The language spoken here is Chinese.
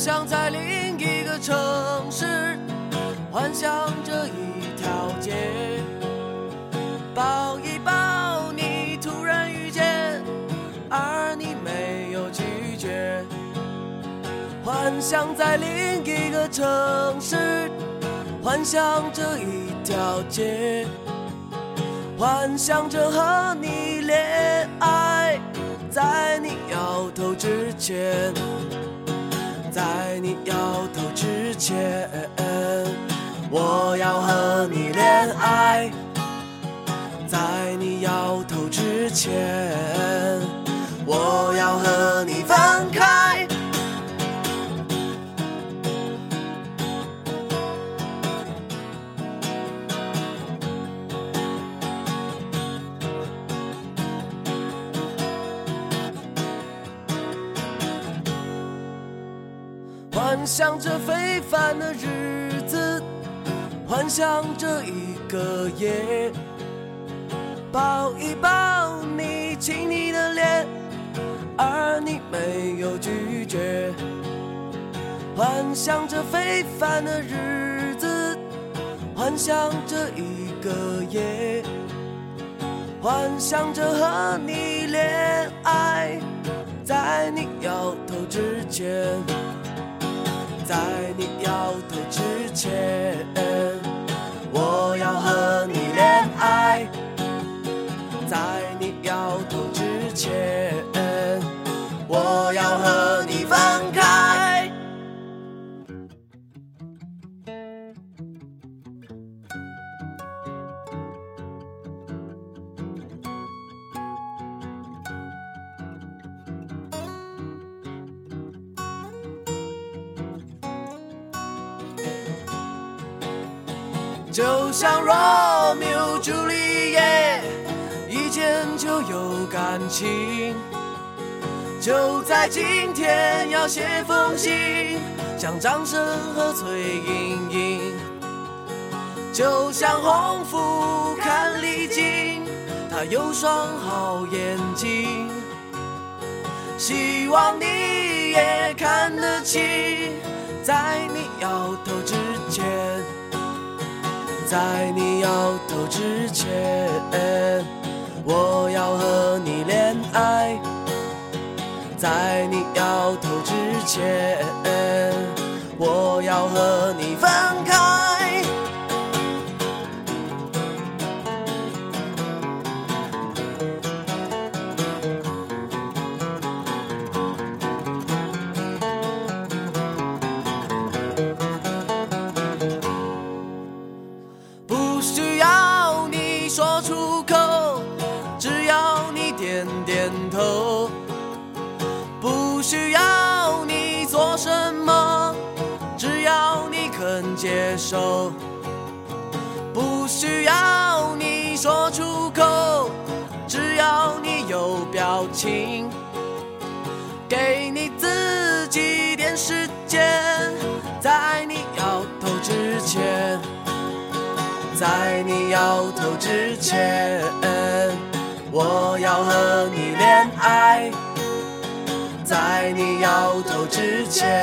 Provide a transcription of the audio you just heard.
幻想在另一个城市，幻想着一条街，抱一抱你，突然遇见，而你没有拒绝。幻想在另一个城市，幻想着一条街，幻想着和你恋爱，在你摇头之前，在你摇头之前，我要和你恋爱，在你摇头之前，幻想着非凡的日子，幻想着一个夜，抱一抱你，亲你的脸，而你没有拒绝。幻想着非凡的日子，幻想着一个夜，幻想着和你恋爱，在你摇头之前。在你摇头之前，就像罗密欧朱丽叶，一见就有感情。就在今天要写封信，向张生和崔莹莹。就像红福看丽晶，她有双好眼睛。希望你也看得清，在你摇头之。在你摇头之前，我要和你恋爱。在你摇头之前，点头。不需要你做什么，只要你肯接受。不需要你说出口，只要你有表情。给你自己点时间，在你摇头之前。在你摇头之前，我要和你恋爱。在你摇头之前，